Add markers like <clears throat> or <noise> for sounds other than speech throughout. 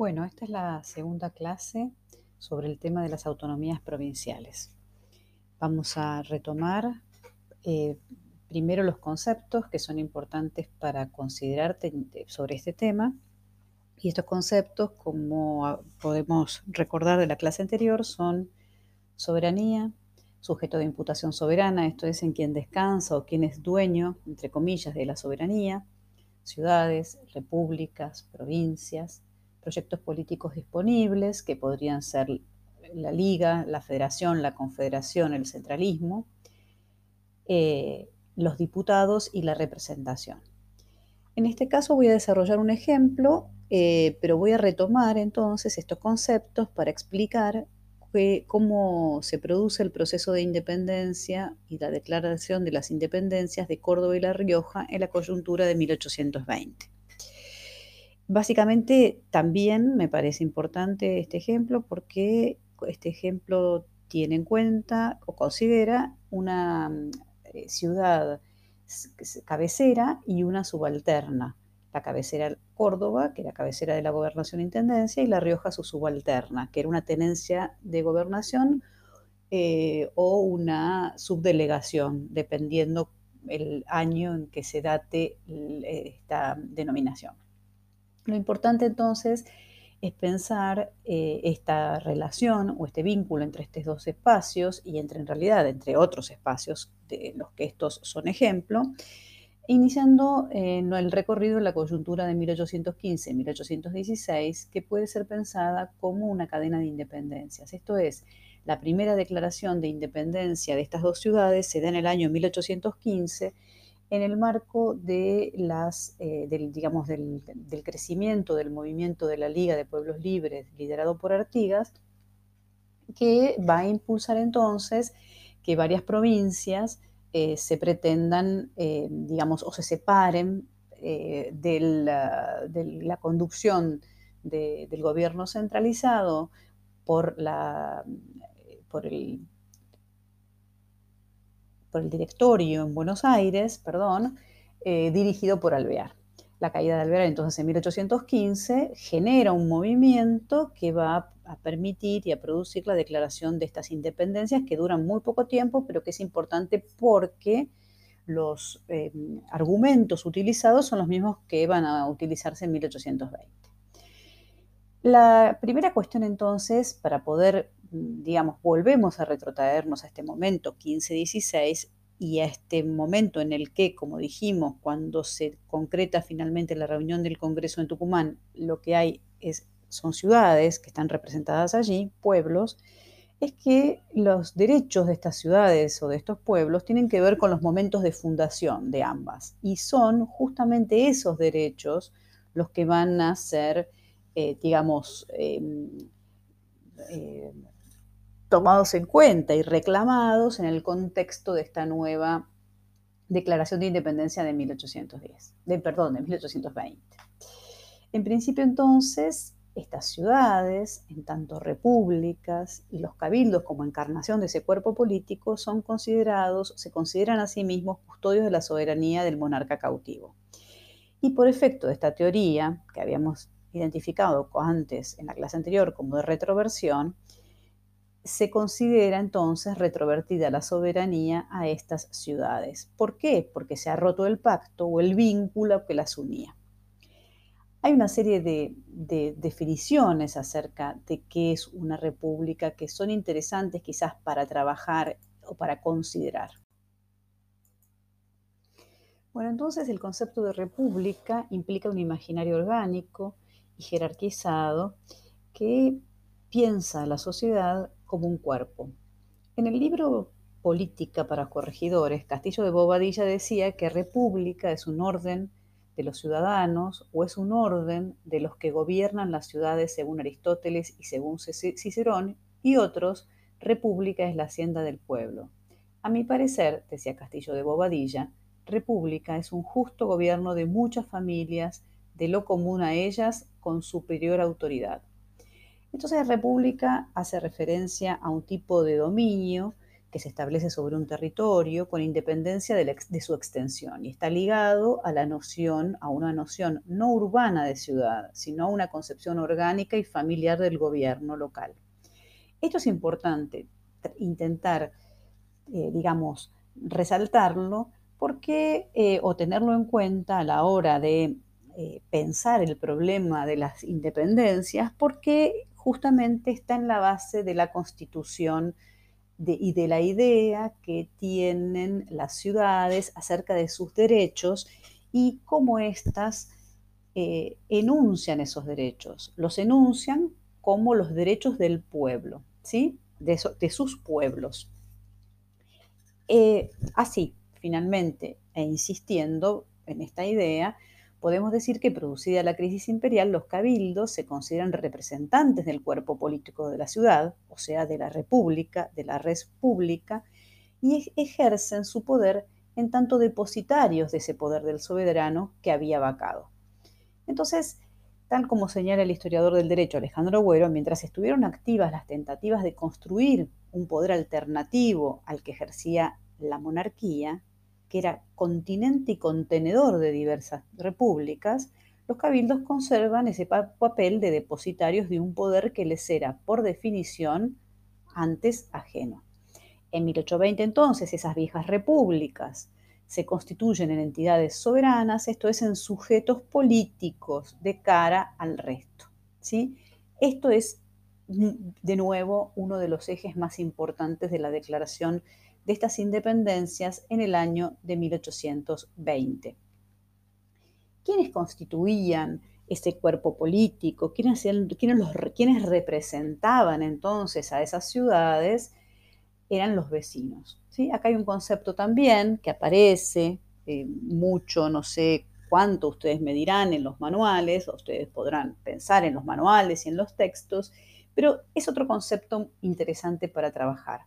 Bueno, esta es la segunda clase sobre el tema de las autonomías provinciales. Vamos a retomar eh, primero los conceptos que son importantes para considerar sobre este tema. Y estos conceptos, como podemos recordar de la clase anterior, son soberanía, sujeto de imputación soberana, esto es en quien descansa o quien es dueño, entre comillas, de la soberanía, ciudades, repúblicas, provincias, proyectos políticos disponibles, que podrían ser la Liga, la Federación, la Confederación, el centralismo, eh, los diputados y la representación. En este caso voy a desarrollar un ejemplo, eh, pero voy a retomar entonces estos conceptos para explicar cómo se produce el proceso de independencia y la declaración de las independencias de Córdoba y La Rioja en la coyuntura de 1820. Básicamente también me parece importante este ejemplo porque este ejemplo tiene en cuenta o considera una eh, ciudad cabecera y una subalterna. La cabecera Córdoba, que era cabecera de la gobernación e intendencia, y La Rioja su subalterna, que era una tenencia de gobernación eh, o una subdelegación, dependiendo el año en que se date esta denominación. Lo importante entonces es pensar eh, esta relación o este vínculo entre estos dos espacios y entre en realidad entre otros espacios de los que estos son ejemplo, iniciando eh, el recorrido en la coyuntura de 1815-1816, que puede ser pensada como una cadena de independencias. Esto es, la primera declaración de independencia de estas dos ciudades se da en el año 1815 en el marco de las, eh, del, digamos, del, crecimiento del movimiento de la Liga de Pueblos Libres, liderado por Artigas, que va a impulsar entonces que varias provincias eh, se pretendan, eh, digamos, o se separen de la, conducción del gobierno centralizado por, la, por el por el directorio en Buenos Aires, perdón, eh, dirigido por Alvear. La caída de Alvear entonces en 1815 genera un movimiento que va a permitir y a producir la declaración de estas independencias que duran muy poco tiempo, pero que es importante porque los eh, argumentos utilizados son los mismos que van a utilizarse en 1820. La primera cuestión entonces, para poder digamos, volvemos a retrotraernos a este momento 15-16 y a este momento en el que, como dijimos, cuando se concreta finalmente la reunión del Congreso en Tucumán, lo que hay es, son ciudades que están representadas allí, pueblos, es que los derechos de estas ciudades o de estos pueblos tienen que ver con los momentos de fundación de ambas. Y son justamente esos derechos los que van a ser, eh, digamos, em, eh, tomados en cuenta y reclamados en el contexto de esta nueva Declaración de Independencia de 1810, de, perdón, de 1820. En principio entonces, estas ciudades, en tanto repúblicas, y los cabildos como encarnación de ese cuerpo político son considerados, se consideran a sí mismos custodios de la soberanía del monarca cautivo. Y por efecto de esta teoría, que habíamos identificado antes en la clase anterior como de retroversión, se considera entonces retrovertida la soberanía a estas ciudades. ¿Por qué? Porque se ha roto el pacto o el vínculo que las unía. Hay una serie de, definiciones acerca de qué es una república que son interesantes quizás para trabajar o para considerar. Bueno, entonces el concepto de república implica un imaginario orgánico y jerarquizado que piensa la sociedad como un cuerpo. En el libro Política para corregidores, Castillo de Bobadilla decía que república es un orden de los ciudadanos o es un orden de los que gobiernan las ciudades según Aristóteles y según Cicerón, y otros, república es la hacienda del pueblo. A mi parecer, decía Castillo de Bobadilla, república es un justo gobierno de muchas familias, de lo común a ellas, con superior autoridad. Entonces, república hace referencia a un tipo de dominio que se establece sobre un territorio con independencia de, su extensión y está ligado a la noción, a una noción no urbana de ciudad, sino a una concepción orgánica y familiar del gobierno local. Esto es importante, intentar, eh, digamos, resaltarlo porque, eh, o tenerlo en cuenta a la hora de eh, pensar el problema de las independencias, porque justamente está en la base de la constitución y de la idea que tienen las ciudades acerca de sus derechos y cómo éstas eh, enuncian esos derechos. Los enuncian como los derechos del pueblo, ¿sí? de, sus pueblos. Eh, así, finalmente, e insistiendo en esta idea, podemos decir que producida la crisis imperial, los cabildos se consideran representantes del cuerpo político de la ciudad, o sea, de la república, de la res pública, y ejercen su poder en tanto depositarios de ese poder del soberano que había vacado. Entonces, tal como señala el historiador del derecho Alejandro Agüero, mientras estuvieron activas las tentativas de construir un poder alternativo al que ejercía la monarquía, que era continente y contenedor de diversas repúblicas, los cabildos conservan ese papel de depositarios de un poder que les era, por definición, antes ajeno. En 1820 entonces esas viejas repúblicas se constituyen en entidades soberanas, esto es en sujetos políticos de cara al resto. ¿sí? Esto es, de nuevo, uno de los ejes más importantes de la Declaración de estas independencias en el año de 1820. ¿Quiénes constituían ese cuerpo político? ¿Quiénes, los, representaban entonces a esas ciudades? Eran los vecinos. ¿sí? Acá hay un concepto también que aparece eh, mucho, no sé cuánto ustedes me dirán en los manuales, ustedes podrán pensar en los manuales y en los textos, pero es otro concepto interesante para trabajar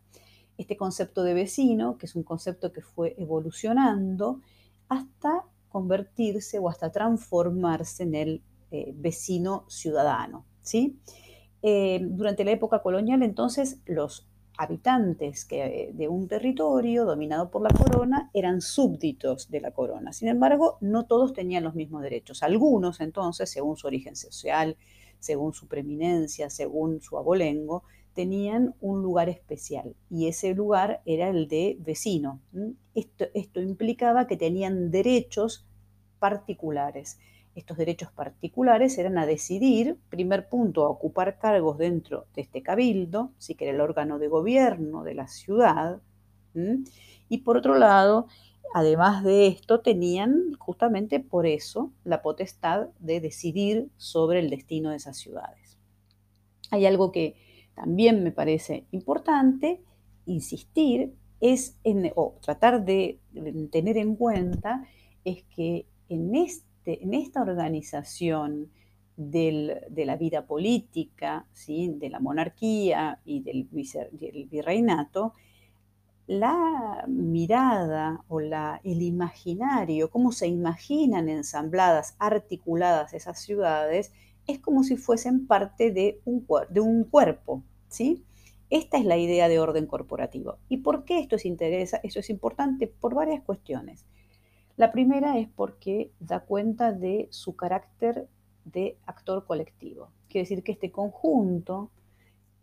este concepto de vecino, que es un concepto que fue evolucionando hasta convertirse o hasta transformarse en el eh, vecino ciudadano. ¿sí? Eh, durante la época colonial, entonces, los habitantes que, de un territorio dominado por la corona eran súbditos de la corona. Sin embargo, no todos tenían los mismos derechos. Algunos, entonces, según su origen social, según su preeminencia, según su abolengo, tenían un lugar especial y ese lugar era el de vecino. Esto, implicaba que tenían derechos particulares. Estos derechos particulares eran a decidir, primer punto, a ocupar cargos dentro de este cabildo, si que era el órgano de gobierno de la ciudad, y por otro lado, además de esto, tenían justamente por eso la potestad de decidir sobre el destino de esas ciudades. Hay algo que también me parece importante insistir es en, o tratar de tener en cuenta es que en, este, en esta organización de la vida política, ¿sí? de la monarquía y del, del, virreinato, la mirada o la, el imaginario, cómo se imaginan ensambladas, articuladas esas ciudades, es como si fuesen parte de un, cuerpo, ¿sí? Esta es la idea de orden corporativo. ¿Y por qué esto es, interesa, esto es importante? Por varias cuestiones. La primera es porque da cuenta de su carácter de actor colectivo. Quiere decir que este conjunto,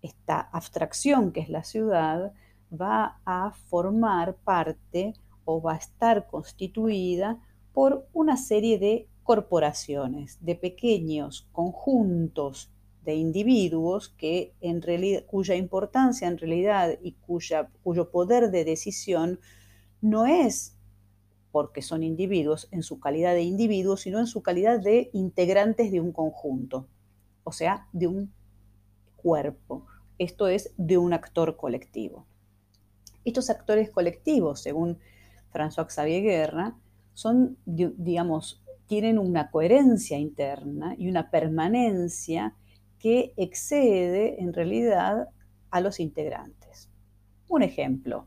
esta abstracción que es la ciudad, va a formar parte o va a estar constituida por una serie de corporaciones, de pequeños conjuntos de individuos que en realidad, cuya importancia en realidad y cuya, cuyo poder de decisión no es porque son individuos en su calidad de individuos, sino en su calidad de integrantes de un conjunto, o sea, de un cuerpo. Esto es de un actor colectivo. Estos actores colectivos, según François Xavier Guerra, son, digamos, tienen una coherencia interna y una permanencia que excede en realidad a los integrantes. Un ejemplo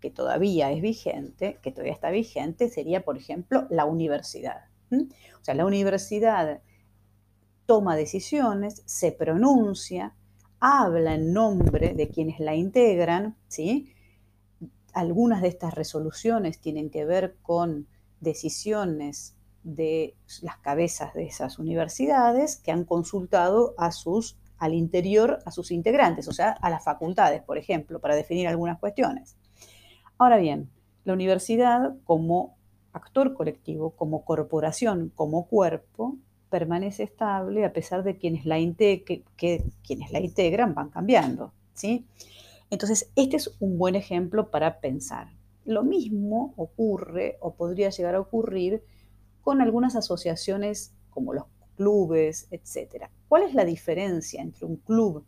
que todavía es vigente, que todavía está vigente, sería, por ejemplo, la universidad. O sea, la universidad toma decisiones, se pronuncia, habla en nombre de quienes la integran, ¿sí? algunas de estas resoluciones tienen que ver con decisiones de las cabezas de esas universidades que han consultado a sus, al interior a sus integrantes, o sea, a las facultades, por ejemplo, para definir algunas cuestiones. Ahora bien, la universidad como actor colectivo, como corporación, como cuerpo, permanece estable a pesar de quienes la, que, quienes la integran van cambiando. ¿sí? Entonces, este es un buen ejemplo para pensar. Lo mismo ocurre o podría llegar a ocurrir con algunas asociaciones como los clubes, etc. ¿Cuál es la diferencia entre un club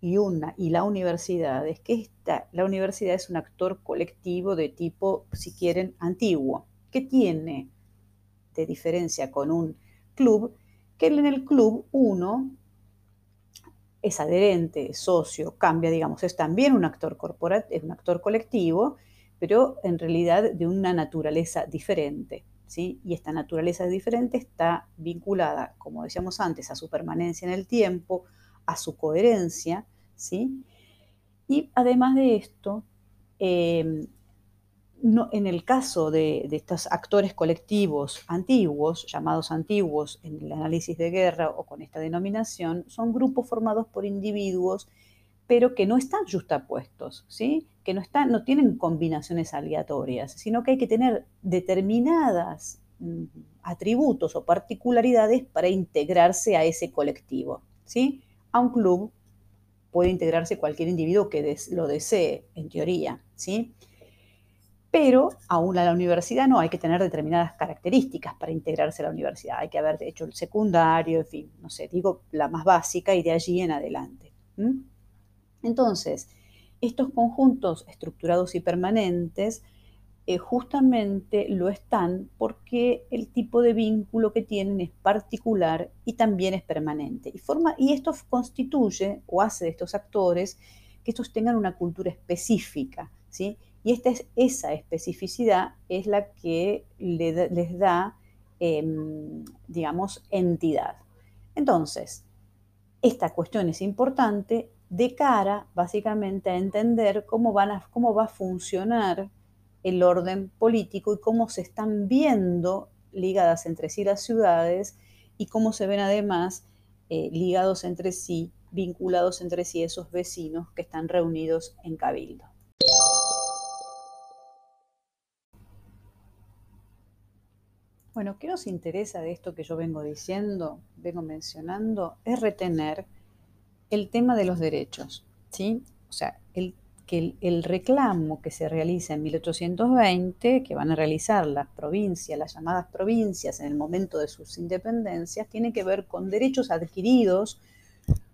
y, una, y la universidad? Es que esta, la universidad es un actor colectivo de tipo, si quieren, antiguo. ¿Qué tiene de diferencia con un club? Que en el club uno es adherente, es socio, cambia, digamos, es también un actor corporativo, es un actor colectivo, pero en realidad de una naturaleza diferente. Y esta naturaleza diferente está vinculada, como decíamos antes, a su permanencia en el tiempo, a su coherencia, ¿sí? Y además de esto, em, en el caso de, de, estos actores colectivos antiguos, llamados antiguos en el análisis de guerra o con esta denominación, son grupos formados por individuos pero que no están justapuestos, ¿sí? que no, están, no tienen combinaciones aleatorias, sino que hay que tener determinadas mm, atributos o particularidades para integrarse a ese colectivo. ¿sí? A un club puede integrarse cualquier individuo que lo desee, en teoría. ¿sí? Pero aún a la universidad no, hay que tener determinadas características para integrarse a la universidad. Hay que haber hecho el secundario, en fin, no sé, digo la más básica y de allí en adelante. Entonces, estos conjuntos estructurados y permanentes eh, justamente lo están porque el tipo de vínculo que tienen es particular y también es permanente. Y, forma, y esto constituye o hace de estos actores que estos tengan una cultura específica. ¿sí? Y esta es, esa especificidad es la que les da, em, digamos, entidad. Entonces, esta cuestión es importante de cara básicamente a entender cómo, van cómo va a funcionar el orden político y cómo se están viendo ligadas entre sí las ciudades y cómo se ven además eh, ligados entre sí, vinculados entre sí esos vecinos que están reunidos en Cabildo. Bueno, ¿qué nos interesa de esto que yo vengo diciendo, vengo mencionando? Es retener el tema de los derechos, ¿sí? O sea, el, que el, reclamo que se realiza en 1820, que van a realizar las provincias, las llamadas provincias en el momento de sus independencias, tiene que ver con derechos adquiridos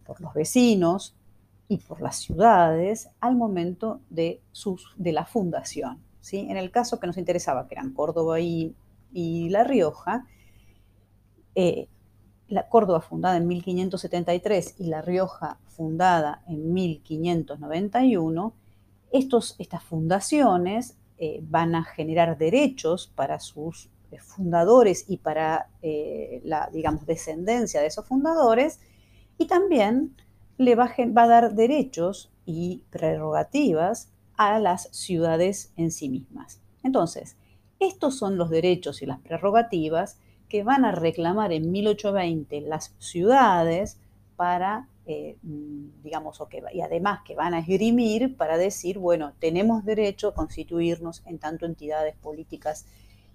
por los vecinos y por las ciudades al momento de, sus, de la fundación. ¿sí? En el caso que nos interesaba, que eran Córdoba y, La Rioja, eh, la Córdoba fundada en 1573 y La Rioja fundada en 1591, estos, estas fundaciones eh, van a generar derechos para sus eh, fundadores y para eh, la, digamos, descendencia de esos fundadores, y también le va a, dar derechos y prerrogativas a las ciudades en sí mismas. Entonces, estos son los derechos y las prerrogativas que van a reclamar en 1820 las ciudades para, eh, digamos, y además que van a esgrimir para decir, bueno, tenemos derecho a constituirnos en tanto entidades políticas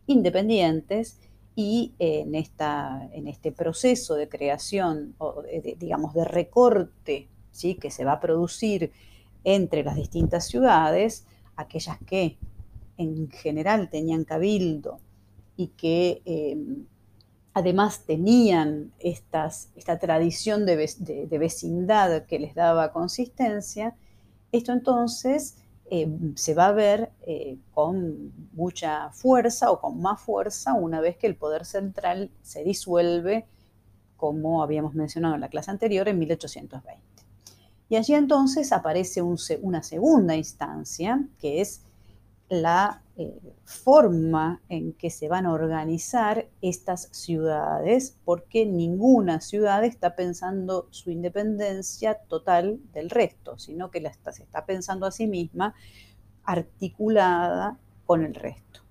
independientes y en, esta, en este proceso de creación, o digamos, de recorte ¿sí? que se va a producir entre las distintas ciudades, aquellas que en general tenían cabildo y que además tenían estas, esta tradición de, vecindad que les daba consistencia, esto entonces eh, se va a ver eh, con mucha fuerza o con más fuerza una vez que el poder central se disuelve, como habíamos mencionado en la clase anterior, en 1820. Y allí entonces aparece una segunda instancia, que es la eh, forma en que se van a organizar estas ciudades, porque ninguna ciudad está pensando su independencia total del resto, sino que la se está pensando a sí misma articulada con el resto.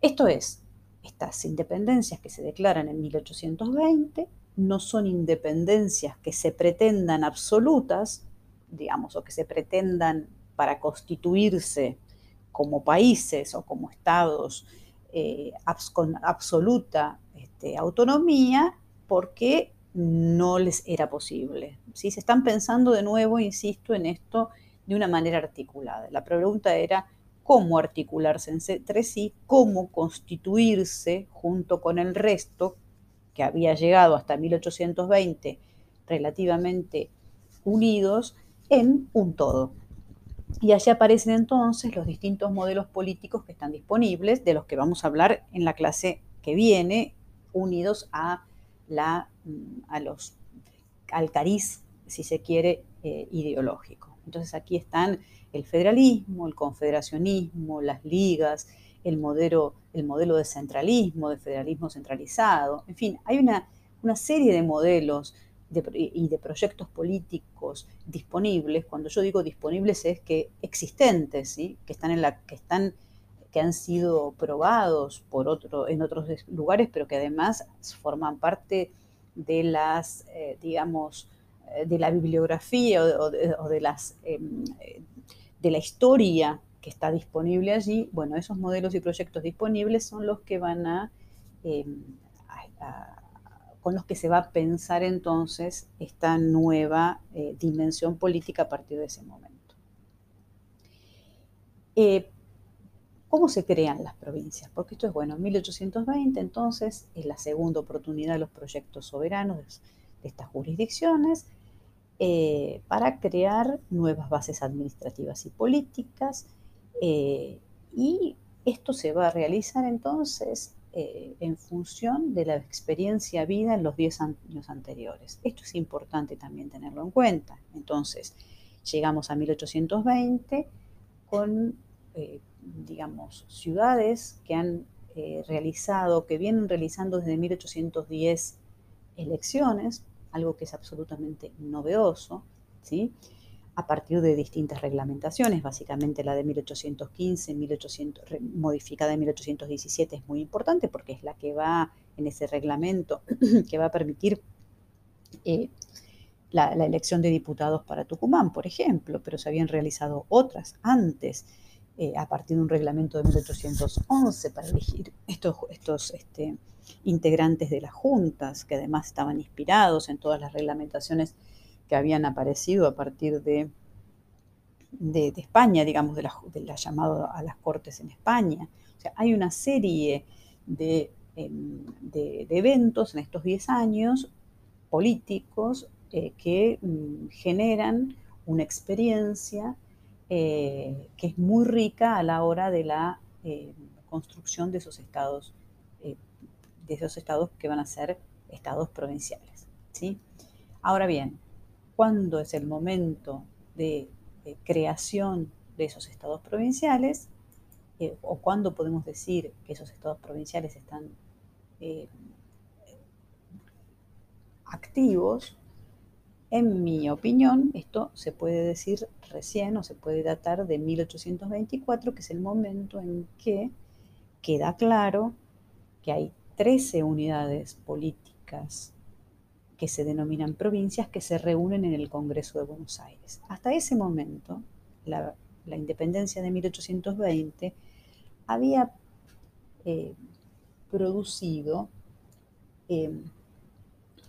Esto es, estas independencias que se declaran en 1820 no son independencias que se pretendan absolutas, digamos, o que se pretendan para constituirse como países o como estados eh, con absoluta este, autonomía, porque no les era posible. Si Se están pensando de nuevo, insisto, en esto de una manera articulada. La pregunta era cómo articularse entre sí, cómo constituirse junto con el resto que había llegado hasta 1820 relativamente unidos en un todo. Y allí aparecen entonces los distintos modelos políticos que están disponibles, de los que vamos a hablar en la clase que viene, unidos a la, mm, a los, al cariz, si se quiere, eh, ideológico. Entonces aquí están el federalismo, el confederacionismo, las ligas, el modelo, el modelo de centralismo, de federalismo centralizado. En fin, hay una, una serie de modelos y de proyectos políticos disponibles. Cuando yo digo disponibles es que existentes, ¿sí? que están en la que están que han sido probados por otro, en otros lugares, pero que además forman parte de las, eh, digamos, eh, de la bibliografía o, de, las, em, de la historia que está disponible allí. Bueno, esos modelos y proyectos disponibles son los que van a, em, con los que se va a pensar entonces esta nueva eh, dimensión política a partir de ese momento. ¿Cómo se crean las provincias? Porque esto es bueno, en 1820 entonces es la segunda oportunidad de los proyectos soberanos de estas jurisdicciones eh, para crear nuevas bases administrativas y políticas eh, y esto se va a realizar entonces eh, en función de la experiencia vida en los 10 años anteriores. Esto es importante también tenerlo en cuenta. Entonces, llegamos a 1820 con digamos, ciudades que han eh, realizado, que vienen realizando desde 1810 elecciones, algo que es absolutamente novedoso, ¿sí? A partir de distintas reglamentaciones, básicamente la de 1815, 1800, modificada en 1817 es muy importante porque es la que va en ese reglamento <clears throat> que va a permitir eh, la, la, elección de diputados para Tucumán, por ejemplo, pero se habían realizado otras antes. Eh, a partir de un reglamento de 1811 para elegir estos, estos este, integrantes de las juntas, que además estaban inspirados en todas las reglamentaciones que habían aparecido a partir de, de, España, digamos, de la, de llamada a las cortes en España. O sea, hay una serie de, em, eventos en estos 10 años políticos eh, que mm, generan una experiencia eh, que es muy rica a la hora de la eh, construcción de esos estados, de esos estados que van a ser estados provinciales. ¿sí? Ahora bien, ¿cuándo es el momento de, creación de esos estados provinciales? ¿O cuándo podemos decir que esos estados provinciales están activos? En mi opinión, esto se puede decir recién o se puede datar de 1824, que es el momento en que queda claro que hay 13 unidades políticas que se denominan provincias que se reúnen en el Congreso de Buenos Aires. Hasta ese momento, la, independencia de 1820 había eh, producido eh,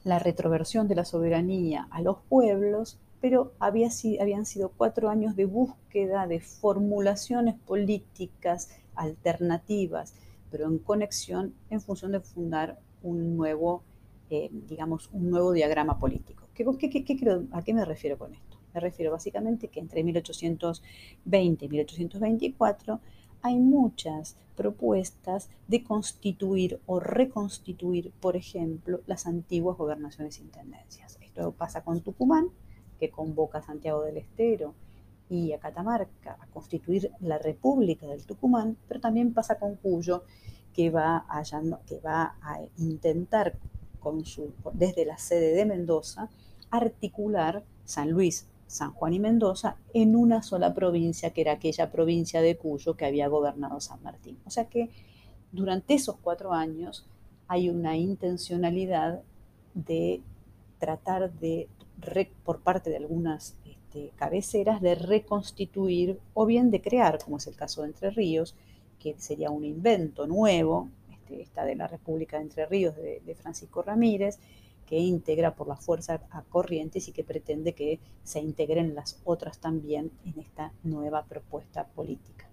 la retroversión de la soberanía a los pueblos, pero había, habían sido cuatro años de búsqueda de formulaciones políticas alternativas, pero en conexión en función de fundar un nuevo, eh, digamos, un nuevo diagrama político. ¿Qué, ¿A qué me refiero con esto? Me refiero básicamente que entre 1820 y 1824 hay muchas propuestas de constituir o reconstituir, por ejemplo, las antiguas gobernaciones e intendencias. Esto pasa con Tucumán, que convoca a Santiago del Estero y a Catamarca a constituir la República del Tucumán, pero también pasa con Cuyo, que va a, que va a intentar con su, desde la sede de Mendoza articular San Luis, San Juan y Mendoza en una sola provincia, que era aquella provincia de Cuyo que había gobernado San Martín. O sea que durante esos cuatro años hay una intencionalidad de tratar de, por parte de algunas este, cabeceras, de reconstituir o bien de crear, como es el caso de Entre Ríos, que sería un invento nuevo, esta de la República de Entre Ríos de Francisco Ramírez, que integra por la fuerza a Corrientes y que pretende que se integren las otras también en esta nueva propuesta política.